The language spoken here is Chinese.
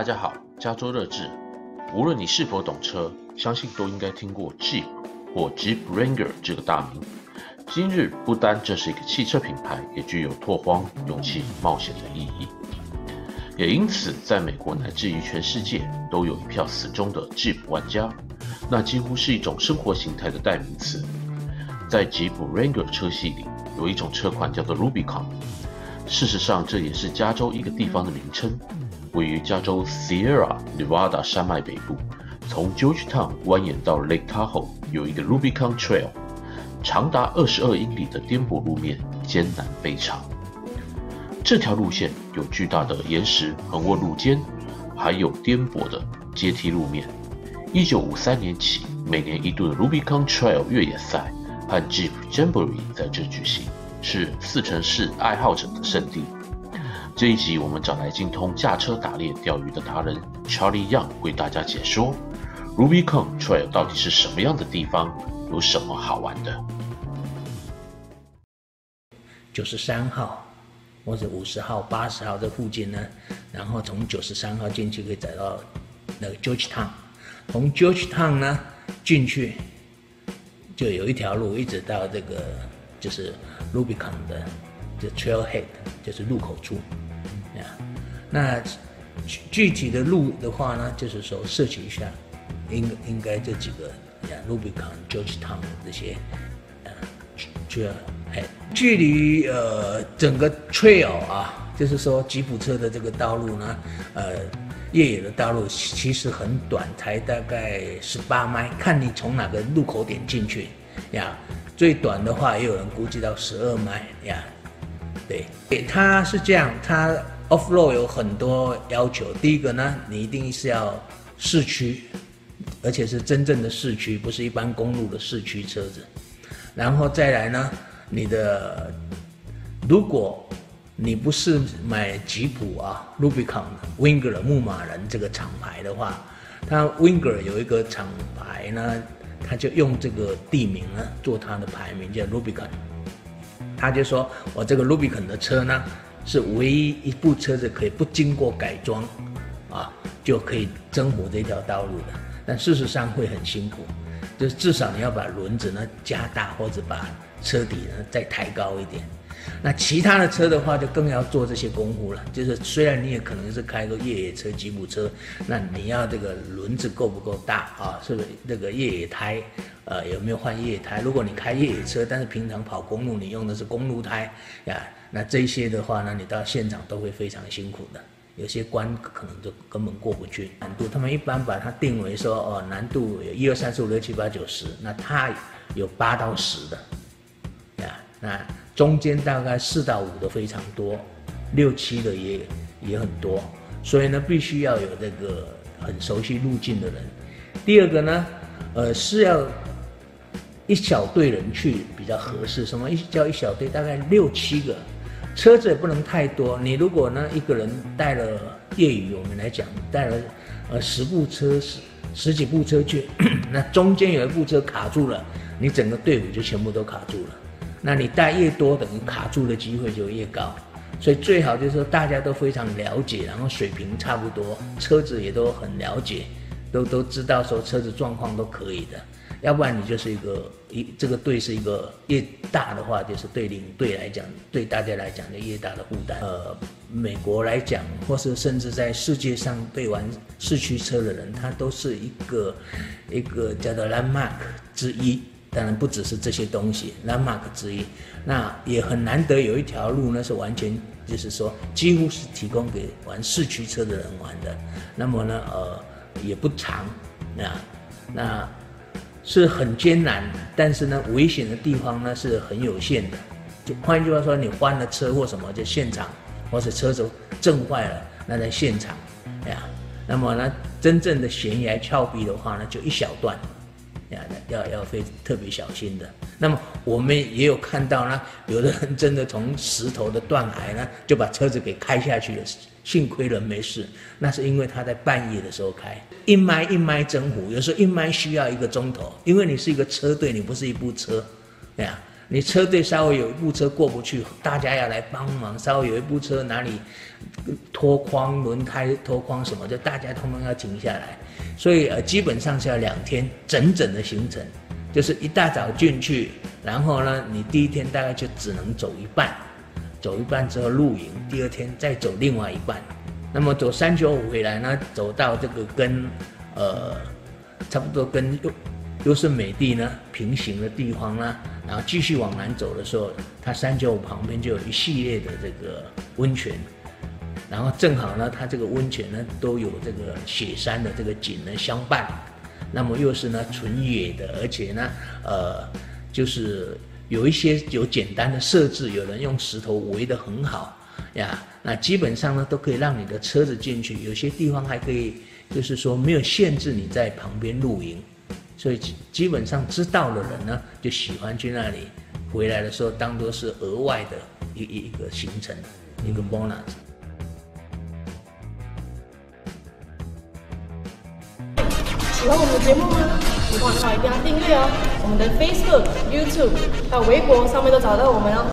大家好，加州乐志。无论你是否懂车，相信都应该听过 Jeep 或 Jeep Ranger 这个大名。今日不单这是一个汽车品牌，也具有拓荒、勇气、冒险的意义。也因此，在美国乃至于全世界，都有一票死忠的 Jeep 玩家。那几乎是一种生活形态的代名词。在 Jeep Ranger 车系里，有一种车款叫做 Rubicon。事实上，这也是加州一个地方的名称，位于加州 Sierra Nevada 山脉北部，从 Georgetown 蜿蜒到 Lake Tahoe，有一个 Rubicon Trail，长达二十二英里的颠簸路面，艰难非常。这条路线有巨大的岩石横卧路肩，还有颠簸的阶梯路面。一九五三年起，每年一度的 Rubicon Trail 越野赛和 Jeep Jamboree 在这举行。是四城市爱好者的圣地。这一集我们找来精通驾车、打猎、钓鱼的达人 Charlie Young 为大家解说 Rubicon Trail 到底是什么样的地方，有什么好玩的。九十三号或者五十号、八十号这附近呢，然后从九十三号进去可以找到那个 Georgetown，从 Georgetown 呢进去就有一条路一直到这个。就是 Rubicon 的，就 Trailhead，就是入口处，呀，那具体的路的话呢，就是说设计一下，应应该这几个呀，Rubicon、Georgetown 这些，呃，Trailhead，距离呃整个 Trail 啊，就是说吉普车的这个道路呢，呃，越野的道路其实很短，才大概十八迈，看你从哪个入口点进去，呀。最短的话，也有人估计到十二迈呀。对，它是这样，它 off road 有很多要求。第一个呢，你一定是要市区，而且是真正的市区，不是一般公路的市区车子。然后再来呢，你的如果你不是买吉普啊，Rubicon、Winger 牧马人这个厂牌的话，它 Winger 有一个厂牌呢。他就用这个地名呢做他的牌名，叫 Rubicon。他就说我这个 Rubicon 的车呢，是唯一一部车子可以不经过改装，啊，就可以征服这条道路的。但事实上会很辛苦，就是至少你要把轮子呢加大，或者把车底呢再抬高一点。那其他的车的话，就更要做这些功夫了。就是虽然你也可能是开个越野车、吉普车，那你要这个轮子够不够大啊？是不是那个越野胎？呃，有没有换越野胎？如果你开越野车，但是平常跑公路，你用的是公路胎呀，那这些的话呢，你到现场都会非常辛苦的。有些关可能就根本过不去。难度他们一般把它定为说，哦，难度有一二三四五六七八九十，那它有八到十的呀，那。中间大概四到五的非常多，六七的也也很多，所以呢，必须要有这个很熟悉路径的人。第二个呢，呃，是要一小队人去比较合适。什么一叫一小队？大概六七个，车子也不能太多。你如果呢一个人带了业余，我们来讲带了呃十部车十十几部车去，那中间有一部车卡住了，你整个队伍就全部都卡住了。那你带越多，等于卡住的机会就越高，所以最好就是说大家都非常了解，然后水平差不多，车子也都很了解，都都知道说车子状况都可以的，要不然你就是一个一这个队是一个越大的话，就是对领队来讲，对大家来讲就越大的负担。呃，美国来讲，或是甚至在世界上对玩四驱车的人，他都是一个一个叫做 landmark 之一。当然不只是这些东西，landmark 之一，那也很难得有一条路呢，是完全就是说几乎是提供给玩四驱车的人玩的。那么呢，呃，也不长，啊那是很艰难，但是呢，危险的地方呢是很有限的。就换句话说，你翻了车或什么，就现场，或者车子震坏了，那在现场，哎呀，那么呢，真正的悬崖峭壁的话呢，就一小段。要要非特别小心的。那么我们也有看到呢，有的人真的从石头的断崖呢，就把车子给开下去了，幸亏人没事。那是因为他在半夜的时候开，一迈一迈征服，有时候一迈需要一个钟头，因为你是一个车队，你不是一部车，对呀。你车队稍微有一部车过不去，大家要来帮忙；稍微有一部车哪里脱框、轮胎脱框什么的，大家通通要停下来。所以呃，基本上是要两天整整的行程，就是一大早进去，然后呢，你第一天大概就只能走一半，走一半之后露营，第二天再走另外一半。那么走三九五回来呢，走到这个跟呃差不多跟。优胜美地呢，平行的地方呢，然后继续往南走的时候，它三九五旁边就有一系列的这个温泉，然后正好呢，它这个温泉呢都有这个雪山的这个景呢相伴，那么又是呢纯野的，而且呢，呃，就是有一些有简单的设置，有人用石头围得很好呀，那基本上呢都可以让你的车子进去，有些地方还可以，就是说没有限制你在旁边露营。所以基本上知道的人呢，就喜欢去那里，回来的时候当做是额外的一一一个行程，一个 bonus。喜欢我们的节目吗？喜欢的话一定要订阅哦，我们的 Facebook、YouTube 到微博上面都找到我们哦。